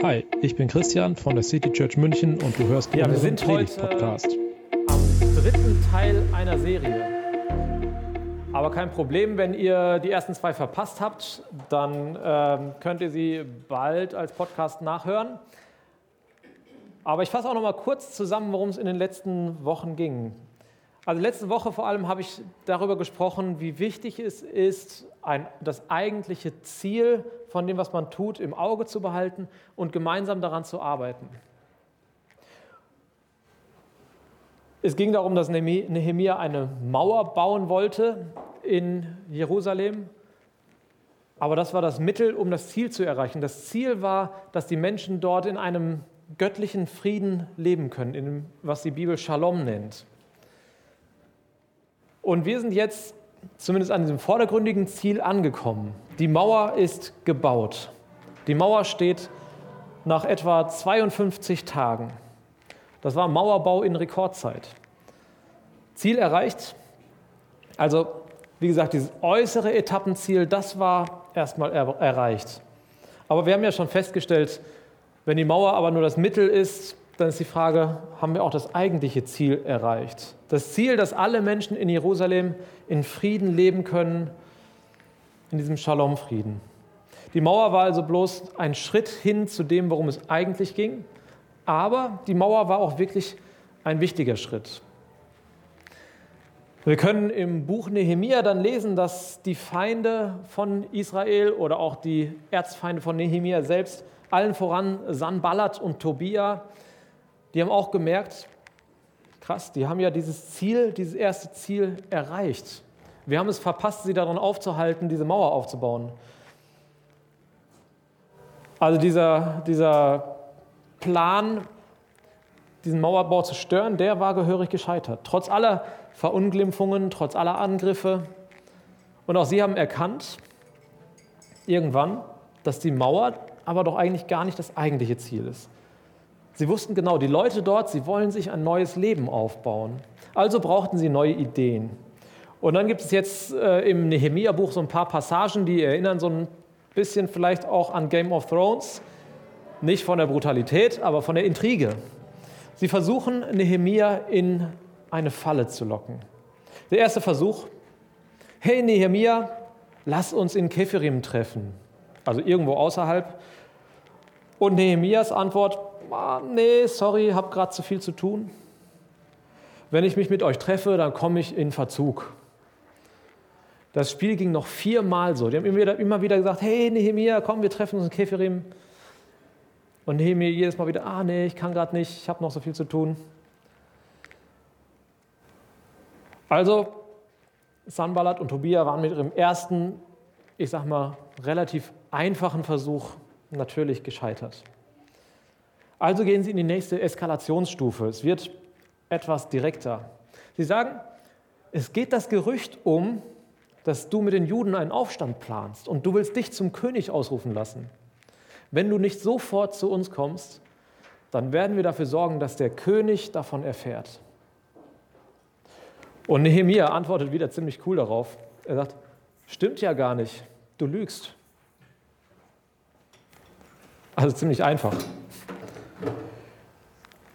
Hi, ich bin Christian von der City Church München und du hörst ja, wir sind heute Podcast. am dritten Teil einer Serie. Aber kein Problem, wenn ihr die ersten zwei verpasst habt, dann ähm, könnt ihr sie bald als Podcast nachhören. Aber ich fasse auch noch mal kurz zusammen, worum es in den letzten Wochen ging. Also letzte Woche vor allem habe ich darüber gesprochen, wie wichtig es ist, ein, das eigentliche Ziel von dem, was man tut, im Auge zu behalten und gemeinsam daran zu arbeiten. Es ging darum, dass Nehemia eine Mauer bauen wollte in Jerusalem. Aber das war das Mittel, um das Ziel zu erreichen. Das Ziel war, dass die Menschen dort in einem göttlichen Frieden leben können, in dem, was die Bibel Shalom nennt. Und wir sind jetzt zumindest an diesem vordergründigen Ziel angekommen. Die Mauer ist gebaut. Die Mauer steht nach etwa 52 Tagen. Das war Mauerbau in Rekordzeit. Ziel erreicht. Also, wie gesagt, dieses äußere Etappenziel, das war erstmal er erreicht. Aber wir haben ja schon festgestellt, wenn die Mauer aber nur das Mittel ist, dann ist die Frage, haben wir auch das eigentliche Ziel erreicht? Das Ziel, dass alle Menschen in Jerusalem in Frieden leben können, in diesem Shalom-Frieden. Die Mauer war also bloß ein Schritt hin zu dem, worum es eigentlich ging, aber die Mauer war auch wirklich ein wichtiger Schritt. Wir können im Buch Nehemia dann lesen, dass die Feinde von Israel oder auch die Erzfeinde von Nehemia selbst, allen voran Sanballat und Tobia, die haben auch gemerkt, krass, die haben ja dieses Ziel, dieses erste Ziel erreicht. Wir haben es verpasst, sie daran aufzuhalten, diese Mauer aufzubauen. Also dieser, dieser Plan, diesen Mauerbau zu stören, der war gehörig gescheitert. Trotz aller Verunglimpfungen, trotz aller Angriffe. Und auch sie haben erkannt, irgendwann, dass die Mauer aber doch eigentlich gar nicht das eigentliche Ziel ist. Sie wussten genau, die Leute dort, sie wollen sich ein neues Leben aufbauen. Also brauchten sie neue Ideen. Und dann gibt es jetzt äh, im Nehemia-Buch so ein paar Passagen, die erinnern so ein bisschen vielleicht auch an Game of Thrones. Nicht von der Brutalität, aber von der Intrige. Sie versuchen, Nehemia in eine Falle zu locken. Der erste Versuch, hey Nehemia, lass uns in Kefirim treffen, also irgendwo außerhalb. Und Nehemias Antwort, ah, nee, sorry, habe gerade zu viel zu tun. Wenn ich mich mit euch treffe, dann komme ich in Verzug. Das Spiel ging noch viermal so. Die haben immer wieder, immer wieder gesagt, hey Nehemia, komm, wir treffen uns in Kefirim. Und Nehemia jedes Mal wieder, ah nee, ich kann gerade nicht, ich habe noch so viel zu tun. Also, Sanballat und Tobia waren mit ihrem ersten, ich sag mal, relativ einfachen Versuch natürlich gescheitert. Also gehen sie in die nächste Eskalationsstufe. Es wird etwas direkter. Sie sagen, es geht das Gerücht um, dass du mit den Juden einen Aufstand planst und du willst dich zum König ausrufen lassen. Wenn du nicht sofort zu uns kommst, dann werden wir dafür sorgen, dass der König davon erfährt. Und Nehemiah antwortet wieder ziemlich cool darauf. Er sagt, stimmt ja gar nicht, du lügst. Also ziemlich einfach.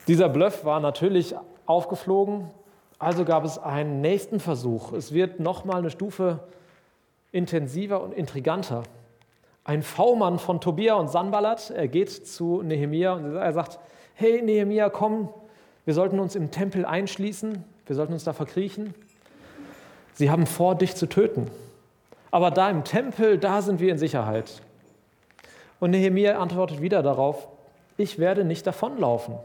Dieser Bluff war natürlich aufgeflogen, also gab es einen nächsten Versuch. Es wird nochmal eine Stufe intensiver und intriganter. Ein V-Mann von Tobia und Sanballat, er geht zu Nehemia und er sagt, hey Nehemia, komm, wir sollten uns im Tempel einschließen, wir sollten uns da verkriechen. Sie haben vor, dich zu töten. Aber da im Tempel, da sind wir in Sicherheit. Und Nehemia antwortet wieder darauf, ich werde nicht davonlaufen.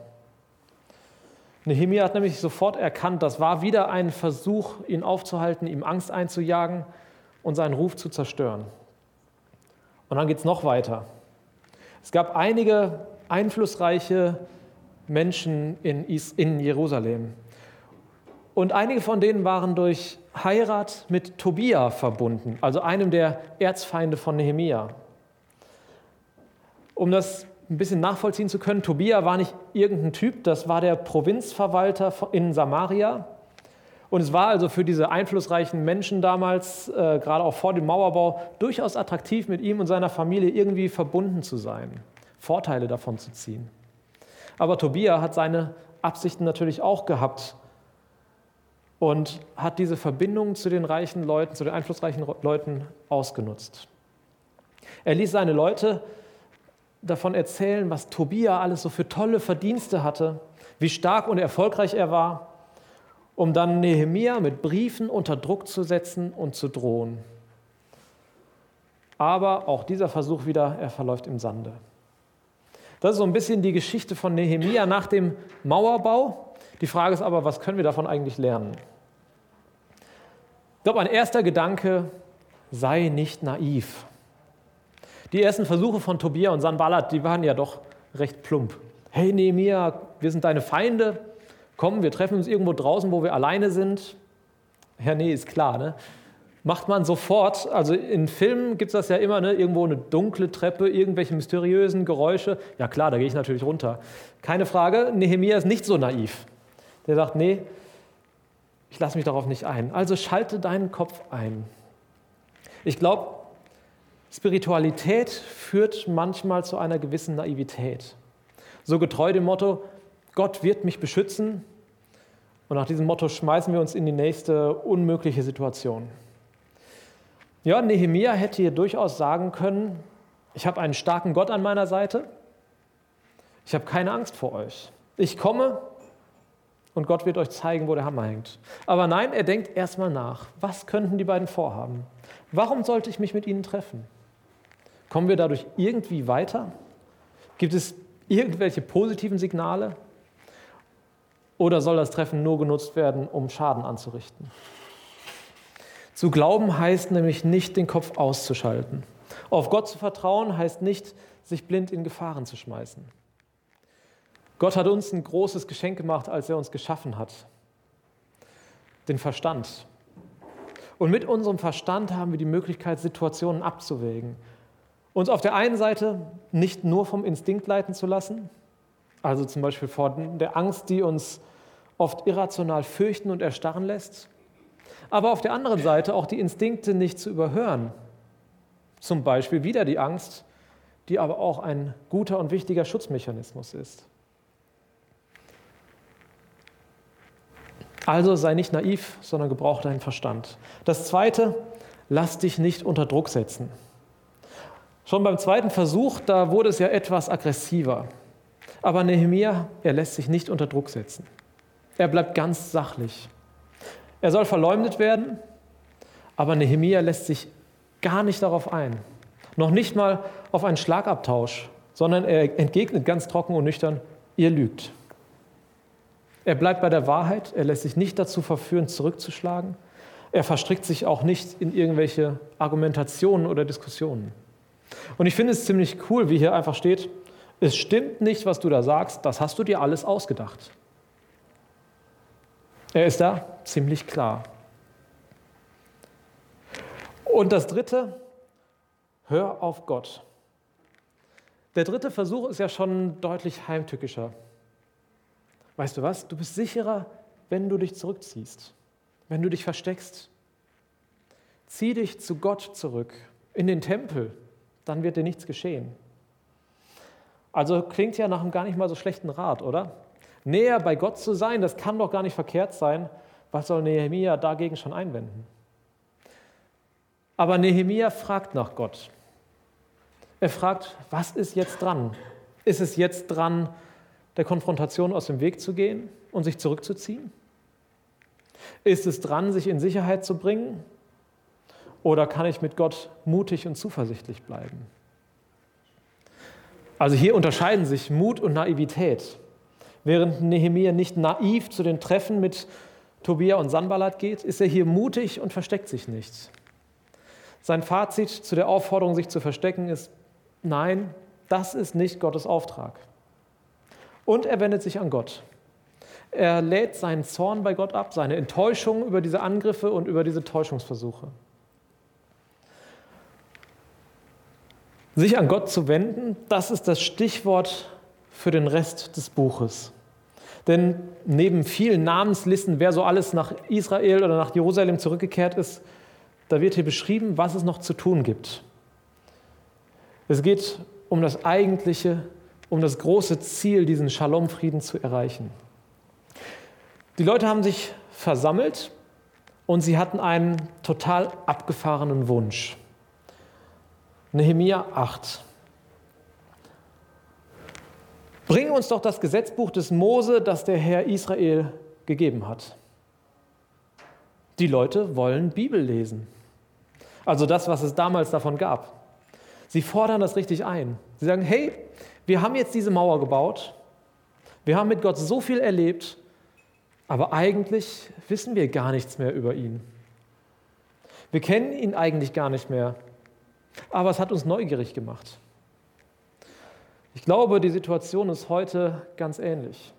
Nehemia hat nämlich sofort erkannt, das war wieder ein Versuch, ihn aufzuhalten, ihm Angst einzujagen und seinen Ruf zu zerstören. Und dann geht es noch weiter. Es gab einige einflussreiche Menschen in, in Jerusalem. Und einige von denen waren durch Heirat mit Tobia verbunden, also einem der Erzfeinde von Nehemia. Um das ein bisschen nachvollziehen zu können, Tobia war nicht irgendein Typ, das war der Provinzverwalter in Samaria. Und es war also für diese einflussreichen Menschen damals, äh, gerade auch vor dem Mauerbau, durchaus attraktiv, mit ihm und seiner Familie irgendwie verbunden zu sein. Vorteile davon zu ziehen. Aber Tobia hat seine Absichten natürlich auch gehabt und hat diese Verbindung zu den reichen Leuten, zu den einflussreichen Leuten ausgenutzt. Er ließ seine Leute davon erzählen, was Tobia alles so für tolle Verdienste hatte, wie stark und erfolgreich er war, um dann Nehemia mit Briefen unter Druck zu setzen und zu drohen. Aber auch dieser Versuch wieder, er verläuft im Sande. Das ist so ein bisschen die Geschichte von Nehemia nach dem Mauerbau. Die Frage ist aber, was können wir davon eigentlich lernen? Ich glaube, ein erster Gedanke, sei nicht naiv. Die ersten Versuche von Tobia und Sanballat, die waren ja doch recht plump. Hey Nehemia, wir sind deine Feinde. Komm, wir treffen uns irgendwo draußen, wo wir alleine sind. Ja, nee, ist klar. Ne? Macht man sofort. Also in Filmen gibt es das ja immer, ne? irgendwo eine dunkle Treppe, irgendwelche mysteriösen Geräusche. Ja klar, da gehe ich natürlich runter. Keine Frage, Nehemia ist nicht so naiv. Der sagt, nee, ich lasse mich darauf nicht ein. Also schalte deinen Kopf ein. Ich glaube, Spiritualität führt manchmal zu einer gewissen Naivität. So getreu dem Motto, Gott wird mich beschützen. Und nach diesem Motto schmeißen wir uns in die nächste unmögliche Situation. Ja, Nehemia hätte hier durchaus sagen können, ich habe einen starken Gott an meiner Seite, ich habe keine Angst vor euch. Ich komme und Gott wird euch zeigen, wo der Hammer hängt. Aber nein, er denkt erstmal nach. Was könnten die beiden vorhaben? Warum sollte ich mich mit ihnen treffen? Kommen wir dadurch irgendwie weiter? Gibt es irgendwelche positiven Signale? Oder soll das Treffen nur genutzt werden, um Schaden anzurichten? Zu glauben heißt nämlich nicht, den Kopf auszuschalten. Auf Gott zu vertrauen heißt nicht, sich blind in Gefahren zu schmeißen. Gott hat uns ein großes Geschenk gemacht, als er uns geschaffen hat. Den Verstand. Und mit unserem Verstand haben wir die Möglichkeit, Situationen abzuwägen uns auf der einen Seite nicht nur vom Instinkt leiten zu lassen, also zum Beispiel vor der Angst, die uns oft irrational fürchten und erstarren lässt, aber auf der anderen Seite auch die Instinkte nicht zu überhören. Zum Beispiel wieder die Angst, die aber auch ein guter und wichtiger Schutzmechanismus ist. Also sei nicht naiv, sondern gebrauche deinen Verstand. Das Zweite, lass dich nicht unter Druck setzen. Schon beim zweiten Versuch, da wurde es ja etwas aggressiver. Aber Nehemia, er lässt sich nicht unter Druck setzen. Er bleibt ganz sachlich. Er soll verleumdet werden, aber Nehemia lässt sich gar nicht darauf ein. Noch nicht mal auf einen Schlagabtausch, sondern er entgegnet ganz trocken und nüchtern, ihr lügt. Er bleibt bei der Wahrheit, er lässt sich nicht dazu verführen, zurückzuschlagen. Er verstrickt sich auch nicht in irgendwelche Argumentationen oder Diskussionen. Und ich finde es ziemlich cool, wie hier einfach steht, es stimmt nicht, was du da sagst, das hast du dir alles ausgedacht. Er ist da ziemlich klar. Und das Dritte, hör auf Gott. Der dritte Versuch ist ja schon deutlich heimtückischer. Weißt du was? Du bist sicherer, wenn du dich zurückziehst, wenn du dich versteckst. Zieh dich zu Gott zurück, in den Tempel, dann wird dir nichts geschehen. Also klingt ja nach einem gar nicht mal so schlechten Rat, oder? Näher bei Gott zu sein, das kann doch gar nicht verkehrt sein. Was soll Nehemia dagegen schon einwenden? Aber Nehemia fragt nach Gott. Er fragt, was ist jetzt dran? Ist es jetzt dran, der Konfrontation aus dem Weg zu gehen und sich zurückzuziehen? Ist es dran, sich in Sicherheit zu bringen oder kann ich mit Gott mutig und zuversichtlich bleiben? Also hier unterscheiden sich Mut und Naivität. Während Nehemiah nicht naiv zu den Treffen mit Tobia und Sanballat geht, ist er hier mutig und versteckt sich nicht. Sein Fazit zu der Aufforderung, sich zu verstecken, ist, nein, das ist nicht Gottes Auftrag. Und er wendet sich an Gott. Er lädt seinen Zorn bei Gott ab, seine Enttäuschung über diese Angriffe und über diese Täuschungsversuche. Sich an Gott zu wenden, das ist das Stichwort für den Rest des Buches. Denn neben vielen Namenslisten, wer so alles nach Israel oder nach Jerusalem zurückgekehrt ist, da wird hier beschrieben, was es noch zu tun gibt. Es geht um das eigentliche, um das große Ziel, diesen Shalom-Frieden zu erreichen. Die Leute haben sich versammelt und sie hatten einen total abgefahrenen Wunsch. Nehemia 8. Bring uns doch das Gesetzbuch des Mose, das der Herr Israel gegeben hat. Die Leute wollen Bibel lesen. Also das, was es damals davon gab. Sie fordern das richtig ein. Sie sagen, hey, wir haben jetzt diese Mauer gebaut. Wir haben mit Gott so viel erlebt, aber eigentlich wissen wir gar nichts mehr über ihn. Wir kennen ihn eigentlich gar nicht mehr, aber es hat uns neugierig gemacht. Ich glaube, die Situation ist heute ganz ähnlich.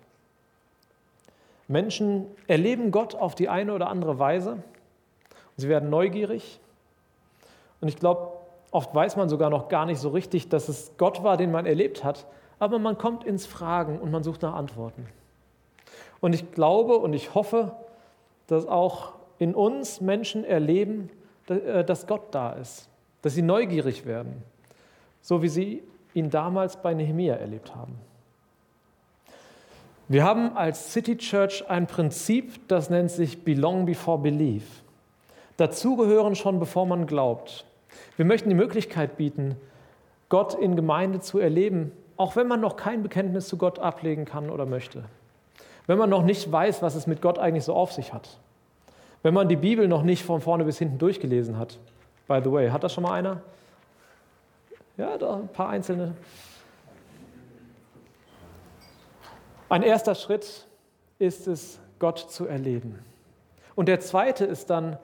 Menschen erleben Gott auf die eine oder andere Weise und sie werden neugierig. Und ich glaube, oft weiß man sogar noch gar nicht so richtig, dass es Gott war, den man erlebt hat, aber man kommt ins Fragen und man sucht nach Antworten. Und ich glaube und ich hoffe, dass auch in uns Menschen erleben, äh, dass Gott da ist, dass sie neugierig werden, so wie sie ihn damals bei Nehemia erlebt haben. Wir haben als City Church ein Prinzip, das nennt sich Belong Before Believe. Dazugehören schon bevor man glaubt. Wir möchten die Möglichkeit bieten, Gott in Gemeinde zu erleben, auch wenn man noch kein Bekenntnis zu Gott ablegen kann oder möchte. Wenn man noch nicht weiß, was es mit Gott eigentlich so auf sich hat. Wenn man die Bibel noch nicht von vorne bis hinten durchgelesen hat. By the way, hat das schon mal einer? Ja, da ein paar einzelne. Ein erster Schritt ist es, Gott zu erleben. Und der zweite ist dann,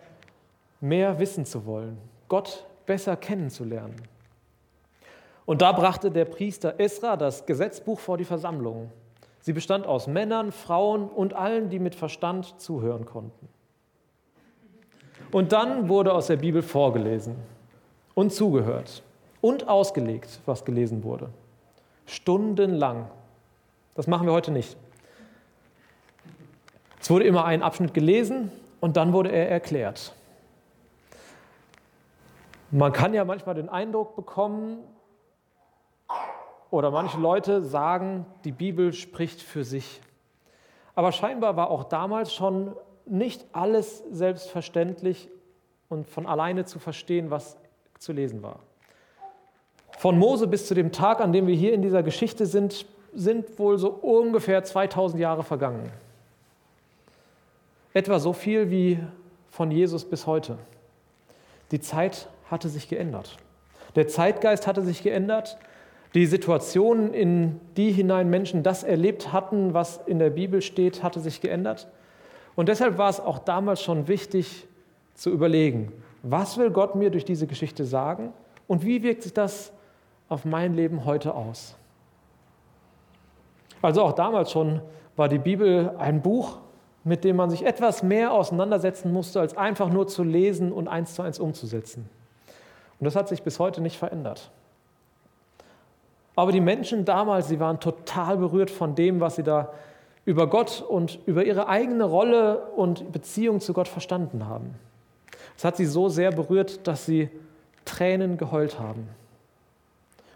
mehr wissen zu wollen, Gott besser kennenzulernen. Und da brachte der Priester Esra das Gesetzbuch vor die Versammlung. Sie bestand aus Männern, Frauen und allen, die mit Verstand zuhören konnten. Und dann wurde aus der Bibel vorgelesen und zugehört und ausgelegt, was gelesen wurde. Stundenlang. Das machen wir heute nicht. Es wurde immer ein Abschnitt gelesen und dann wurde er erklärt. Man kann ja manchmal den Eindruck bekommen, oder manche Leute sagen, die Bibel spricht für sich. Aber scheinbar war auch damals schon nicht alles selbstverständlich und von alleine zu verstehen, was zu lesen war. Von Mose bis zu dem Tag, an dem wir hier in dieser Geschichte sind, sind wohl so ungefähr 2000 Jahre vergangen. Etwa so viel wie von Jesus bis heute. Die Zeit hatte sich geändert. Der Zeitgeist hatte sich geändert. Die Situation, in die hinein Menschen das erlebt hatten, was in der Bibel steht, hatte sich geändert. Und deshalb war es auch damals schon wichtig zu überlegen, was will Gott mir durch diese Geschichte sagen und wie wirkt sich das auf mein Leben heute aus? Also auch damals schon war die Bibel ein Buch, mit dem man sich etwas mehr auseinandersetzen musste, als einfach nur zu lesen und eins zu eins umzusetzen. Und das hat sich bis heute nicht verändert. Aber die Menschen damals, sie waren total berührt von dem, was sie da über Gott und über ihre eigene Rolle und Beziehung zu Gott verstanden haben. Es hat sie so sehr berührt, dass sie Tränen geheult haben.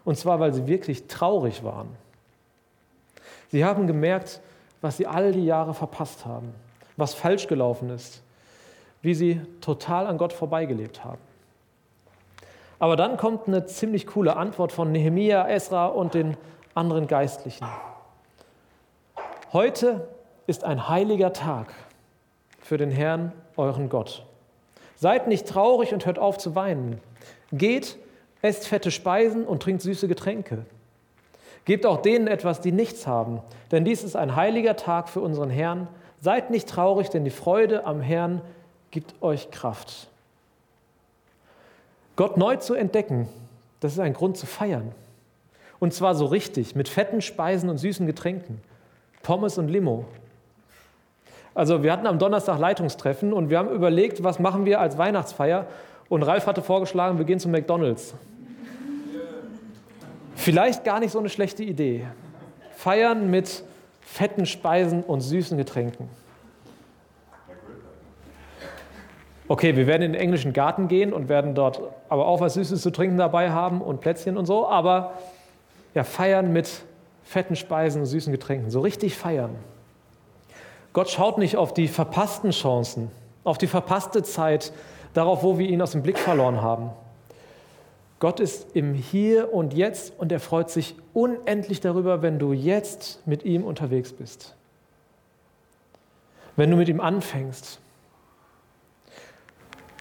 Und zwar, weil sie wirklich traurig waren. Sie haben gemerkt, was sie all die Jahre verpasst haben, was falsch gelaufen ist, wie sie total an Gott vorbeigelebt haben. Aber dann kommt eine ziemlich coole Antwort von Nehemia, Esra und den anderen Geistlichen. Heute ist ein heiliger Tag für den Herrn, euren Gott. Seid nicht traurig und hört auf zu weinen. Geht Esst fette Speisen und trinkt süße Getränke. Gebt auch denen etwas, die nichts haben, denn dies ist ein heiliger Tag für unseren Herrn. Seid nicht traurig, denn die Freude am Herrn gibt euch Kraft. Gott neu zu entdecken, das ist ein Grund zu feiern. Und zwar so richtig, mit fetten Speisen und süßen Getränken. Pommes und Limo. Also wir hatten am Donnerstag Leitungstreffen und wir haben überlegt, was machen wir als Weihnachtsfeier. Und Ralf hatte vorgeschlagen, wir gehen zu McDonald's. Vielleicht gar nicht so eine schlechte Idee. Feiern mit fetten Speisen und süßen Getränken. Okay, wir werden in den englischen Garten gehen und werden dort aber auch was Süßes zu trinken dabei haben und Plätzchen und so, aber ja, feiern mit fetten Speisen und süßen Getränken, so richtig feiern. Gott schaut nicht auf die verpassten Chancen, auf die verpasste Zeit, darauf, wo wir ihn aus dem Blick verloren haben. Gott ist im Hier und Jetzt und er freut sich unendlich darüber, wenn du jetzt mit ihm unterwegs bist. Wenn du mit ihm anfängst.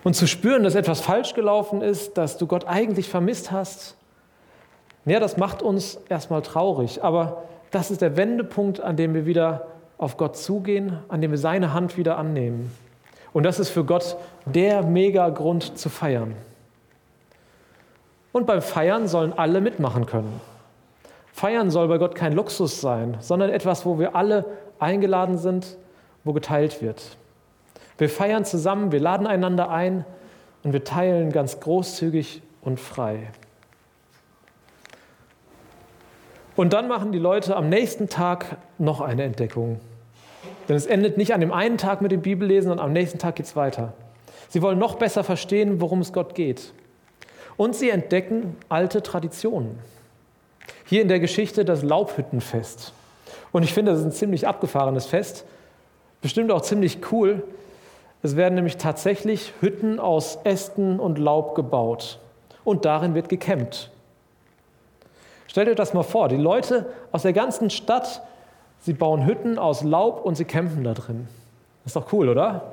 Und zu spüren, dass etwas falsch gelaufen ist, dass du Gott eigentlich vermisst hast, ja, das macht uns erstmal traurig. Aber das ist der Wendepunkt, an dem wir wieder auf Gott zugehen, an dem wir seine Hand wieder annehmen. Und das ist für Gott der Mega-Grund zu feiern. Und beim Feiern sollen alle mitmachen können. Feiern soll bei Gott kein Luxus sein, sondern etwas, wo wir alle eingeladen sind, wo geteilt wird. Wir feiern zusammen, wir laden einander ein und wir teilen ganz großzügig und frei. Und dann machen die Leute am nächsten Tag noch eine Entdeckung. Denn es endet nicht an dem einen Tag mit dem Bibellesen und am nächsten Tag geht es weiter. Sie wollen noch besser verstehen, worum es Gott geht. Und sie entdecken alte Traditionen. Hier in der Geschichte das Laubhüttenfest. Und ich finde, das ist ein ziemlich abgefahrenes Fest. Bestimmt auch ziemlich cool. Es werden nämlich tatsächlich Hütten aus Ästen und Laub gebaut. Und darin wird gekämmt. Stellt euch das mal vor, die Leute aus der ganzen Stadt Sie bauen Hütten aus Laub und sie campen da drin. Ist doch cool, oder?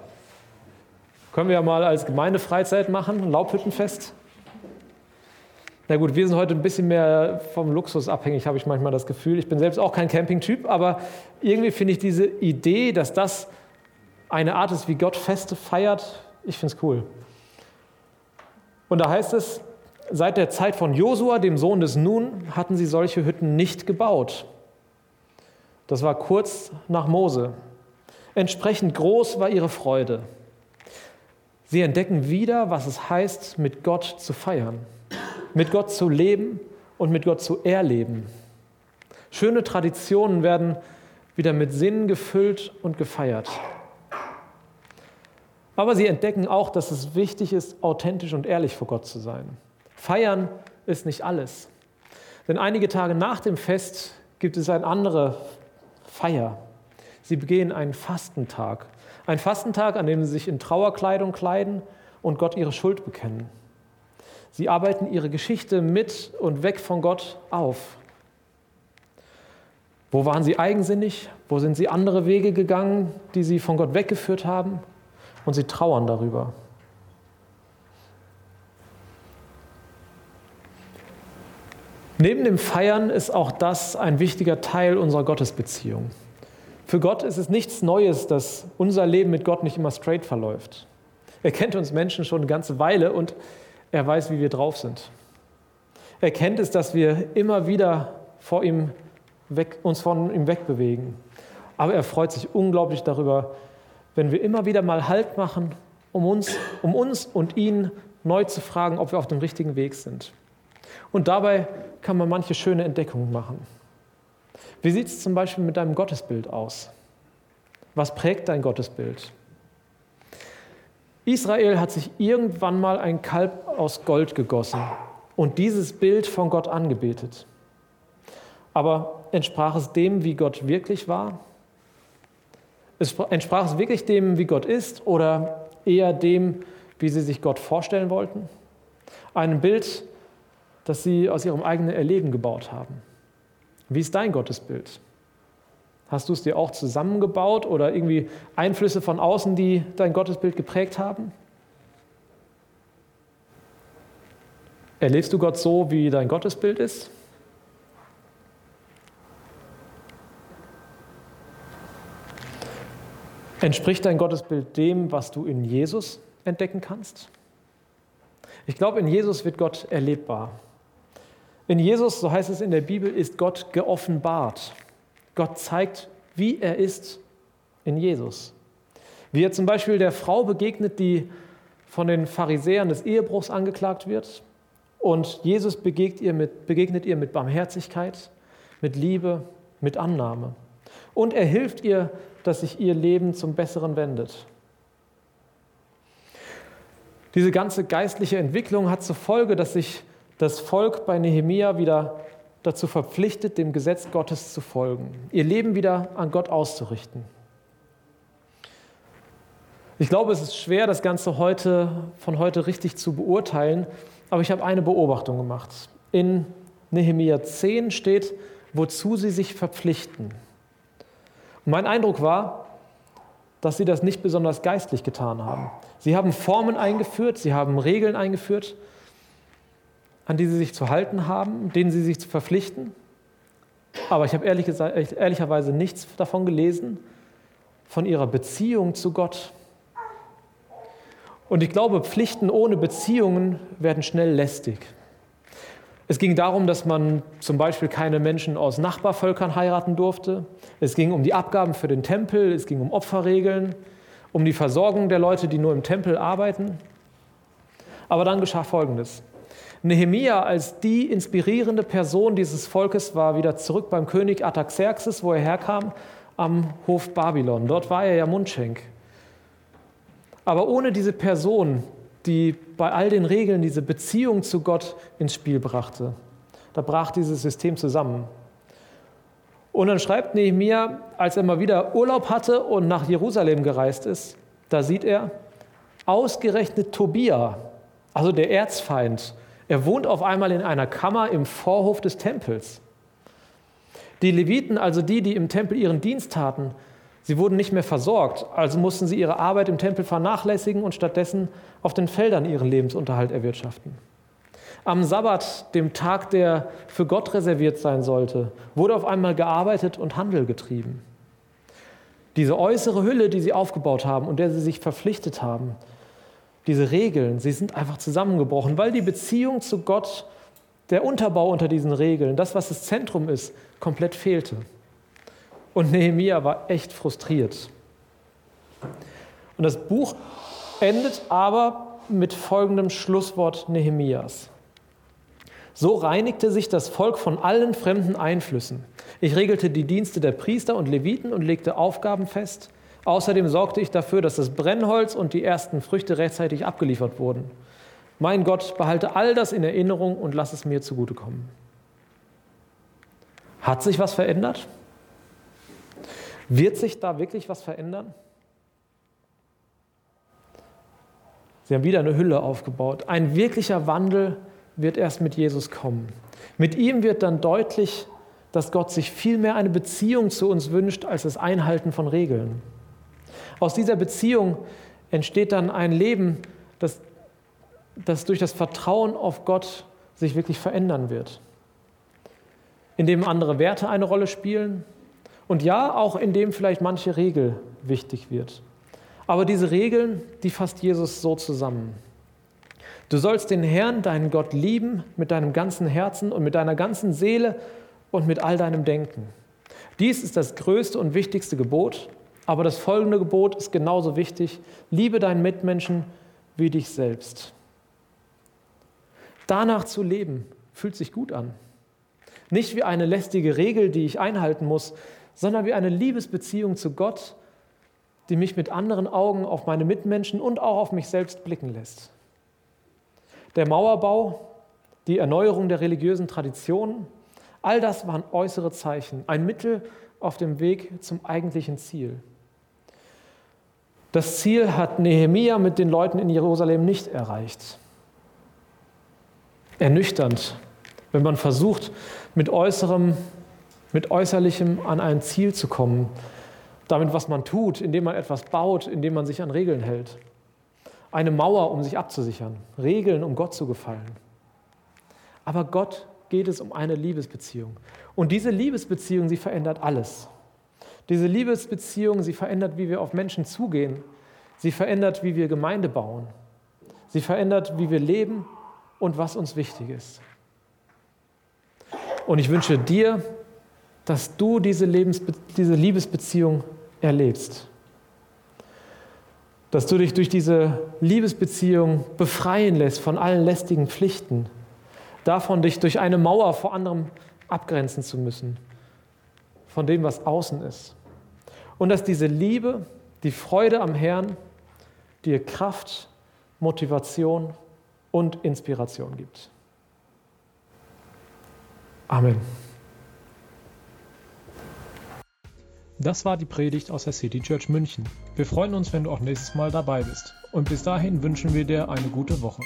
Können wir ja mal als Gemeindefreizeit machen, ein Laubhüttenfest. Na gut, wir sind heute ein bisschen mehr vom Luxus abhängig, habe ich manchmal das Gefühl. Ich bin selbst auch kein Campingtyp, aber irgendwie finde ich diese Idee, dass das eine Art ist, wie Gott Feste feiert, ich finde es cool. Und da heißt es, seit der Zeit von Josua, dem Sohn des Nun, hatten sie solche Hütten nicht gebaut. Das war kurz nach Mose. Entsprechend groß war ihre Freude. Sie entdecken wieder, was es heißt, mit Gott zu feiern, mit Gott zu leben und mit Gott zu erleben. Schöne Traditionen werden wieder mit Sinn gefüllt und gefeiert. Aber sie entdecken auch, dass es wichtig ist, authentisch und ehrlich vor Gott zu sein. Feiern ist nicht alles. Denn einige Tage nach dem Fest gibt es eine andere Feier. Sie begehen einen Fastentag. Ein Fastentag, an dem sie sich in Trauerkleidung kleiden und Gott ihre Schuld bekennen. Sie arbeiten ihre Geschichte mit und weg von Gott auf. Wo waren sie eigensinnig? Wo sind sie andere Wege gegangen, die sie von Gott weggeführt haben? Und sie trauern darüber. Neben dem Feiern ist auch das ein wichtiger Teil unserer Gottesbeziehung. Für Gott ist es nichts Neues, dass unser Leben mit Gott nicht immer straight verläuft. Er kennt uns Menschen schon eine ganze Weile und er weiß, wie wir drauf sind. Er kennt es, dass wir immer wieder vor ihm weg, uns von ihm wegbewegen. Aber er freut sich unglaublich darüber, wenn wir immer wieder mal Halt machen, um uns, um uns und ihn neu zu fragen, ob wir auf dem richtigen Weg sind. Und dabei kann man manche schöne Entdeckungen machen. Wie sieht es zum Beispiel mit deinem Gottesbild aus? Was prägt dein Gottesbild? Israel hat sich irgendwann mal ein Kalb aus Gold gegossen und dieses Bild von Gott angebetet. Aber entsprach es dem, wie Gott wirklich war? Entsprach es wirklich dem, wie Gott ist oder eher dem, wie sie sich Gott vorstellen wollten? Ein Bild, das sie aus ihrem eigenen Erleben gebaut haben. Wie ist dein Gottesbild? Hast du es dir auch zusammengebaut oder irgendwie Einflüsse von außen, die dein Gottesbild geprägt haben? Erlebst du Gott so, wie dein Gottesbild ist? Entspricht dein Gottesbild dem, was du in Jesus entdecken kannst? Ich glaube, in Jesus wird Gott erlebbar. In Jesus, so heißt es in der Bibel, ist Gott geoffenbart. Gott zeigt, wie er ist in Jesus. Wie er zum Beispiel der Frau begegnet, die von den Pharisäern des Ehebruchs angeklagt wird. Und Jesus begegnet ihr, mit, begegnet ihr mit Barmherzigkeit, mit Liebe, mit Annahme. Und er hilft ihr, dass sich ihr Leben zum Besseren wendet. Diese ganze geistliche Entwicklung hat zur Folge, dass sich das Volk bei Nehemia wieder dazu verpflichtet, dem Gesetz Gottes zu folgen, ihr Leben wieder an Gott auszurichten. Ich glaube, es ist schwer, das Ganze heute, von heute richtig zu beurteilen, aber ich habe eine Beobachtung gemacht. In Nehemiah 10 steht, wozu sie sich verpflichten. Und mein Eindruck war, dass sie das nicht besonders geistlich getan haben. Sie haben Formen eingeführt, sie haben Regeln eingeführt, an die sie sich zu halten haben, denen sie sich zu verpflichten. Aber ich habe ehrlich gesagt, ehrlicherweise nichts davon gelesen, von ihrer Beziehung zu Gott. Und ich glaube, Pflichten ohne Beziehungen werden schnell lästig. Es ging darum, dass man zum Beispiel keine Menschen aus Nachbarvölkern heiraten durfte. Es ging um die Abgaben für den Tempel, es ging um Opferregeln, um die Versorgung der Leute, die nur im Tempel arbeiten. Aber dann geschah Folgendes. Nehemia als die inspirierende Person dieses Volkes war wieder zurück beim König Artaxerxes, wo er herkam, am Hof Babylon. Dort war er ja Mundschenk. Aber ohne diese Person, die bei all den Regeln diese Beziehung zu Gott ins Spiel brachte, da brach dieses System zusammen. Und dann schreibt Nehemiah, als er mal wieder Urlaub hatte und nach Jerusalem gereist ist, da sieht er, ausgerechnet Tobia, also der Erzfeind, er wohnt auf einmal in einer Kammer im Vorhof des Tempels. Die Leviten, also die, die im Tempel ihren Dienst taten, Sie wurden nicht mehr versorgt, also mussten sie ihre Arbeit im Tempel vernachlässigen und stattdessen auf den Feldern ihren Lebensunterhalt erwirtschaften. Am Sabbat, dem Tag, der für Gott reserviert sein sollte, wurde auf einmal gearbeitet und Handel getrieben. Diese äußere Hülle, die sie aufgebaut haben und der sie sich verpflichtet haben, diese Regeln, sie sind einfach zusammengebrochen, weil die Beziehung zu Gott, der Unterbau unter diesen Regeln, das, was das Zentrum ist, komplett fehlte. Und Nehemia war echt frustriert. Und das Buch endet aber mit folgendem Schlusswort Nehemias. So reinigte sich das Volk von allen fremden Einflüssen. Ich regelte die Dienste der Priester und Leviten und legte Aufgaben fest. Außerdem sorgte ich dafür, dass das Brennholz und die ersten Früchte rechtzeitig abgeliefert wurden. Mein Gott, behalte all das in Erinnerung und lass es mir zugutekommen. Hat sich was verändert? Wird sich da wirklich was verändern? Sie haben wieder eine Hülle aufgebaut. Ein wirklicher Wandel wird erst mit Jesus kommen. Mit ihm wird dann deutlich, dass Gott sich viel mehr eine Beziehung zu uns wünscht als das Einhalten von Regeln. Aus dieser Beziehung entsteht dann ein Leben, das, das durch das Vertrauen auf Gott sich wirklich verändern wird, in dem andere Werte eine Rolle spielen, und ja, auch in dem vielleicht manche Regel wichtig wird. Aber diese Regeln, die fasst Jesus so zusammen. Du sollst den Herrn, deinen Gott, lieben mit deinem ganzen Herzen und mit deiner ganzen Seele und mit all deinem Denken. Dies ist das größte und wichtigste Gebot, aber das folgende Gebot ist genauso wichtig. Liebe deinen Mitmenschen wie dich selbst. Danach zu leben, fühlt sich gut an. Nicht wie eine lästige Regel, die ich einhalten muss, sondern wie eine Liebesbeziehung zu Gott, die mich mit anderen Augen auf meine Mitmenschen und auch auf mich selbst blicken lässt. Der Mauerbau, die Erneuerung der religiösen Traditionen, all das waren äußere Zeichen, ein Mittel auf dem Weg zum eigentlichen Ziel. Das Ziel hat Nehemia mit den Leuten in Jerusalem nicht erreicht. Ernüchternd, wenn man versucht, mit äußerem mit Äußerlichem an ein Ziel zu kommen, damit, was man tut, indem man etwas baut, indem man sich an Regeln hält. Eine Mauer, um sich abzusichern, Regeln, um Gott zu gefallen. Aber Gott geht es um eine Liebesbeziehung. Und diese Liebesbeziehung, sie verändert alles. Diese Liebesbeziehung, sie verändert, wie wir auf Menschen zugehen. Sie verändert, wie wir Gemeinde bauen. Sie verändert, wie wir leben und was uns wichtig ist. Und ich wünsche dir dass du diese, Lebensbe diese Liebesbeziehung erlebst. Dass du dich durch diese Liebesbeziehung befreien lässt von allen lästigen Pflichten, davon dich durch eine Mauer vor anderem abgrenzen zu müssen, von dem, was außen ist. Und dass diese Liebe, die Freude am Herrn dir Kraft, Motivation und Inspiration gibt. Amen. Das war die Predigt aus der City Church München. Wir freuen uns, wenn du auch nächstes Mal dabei bist. Und bis dahin wünschen wir dir eine gute Woche.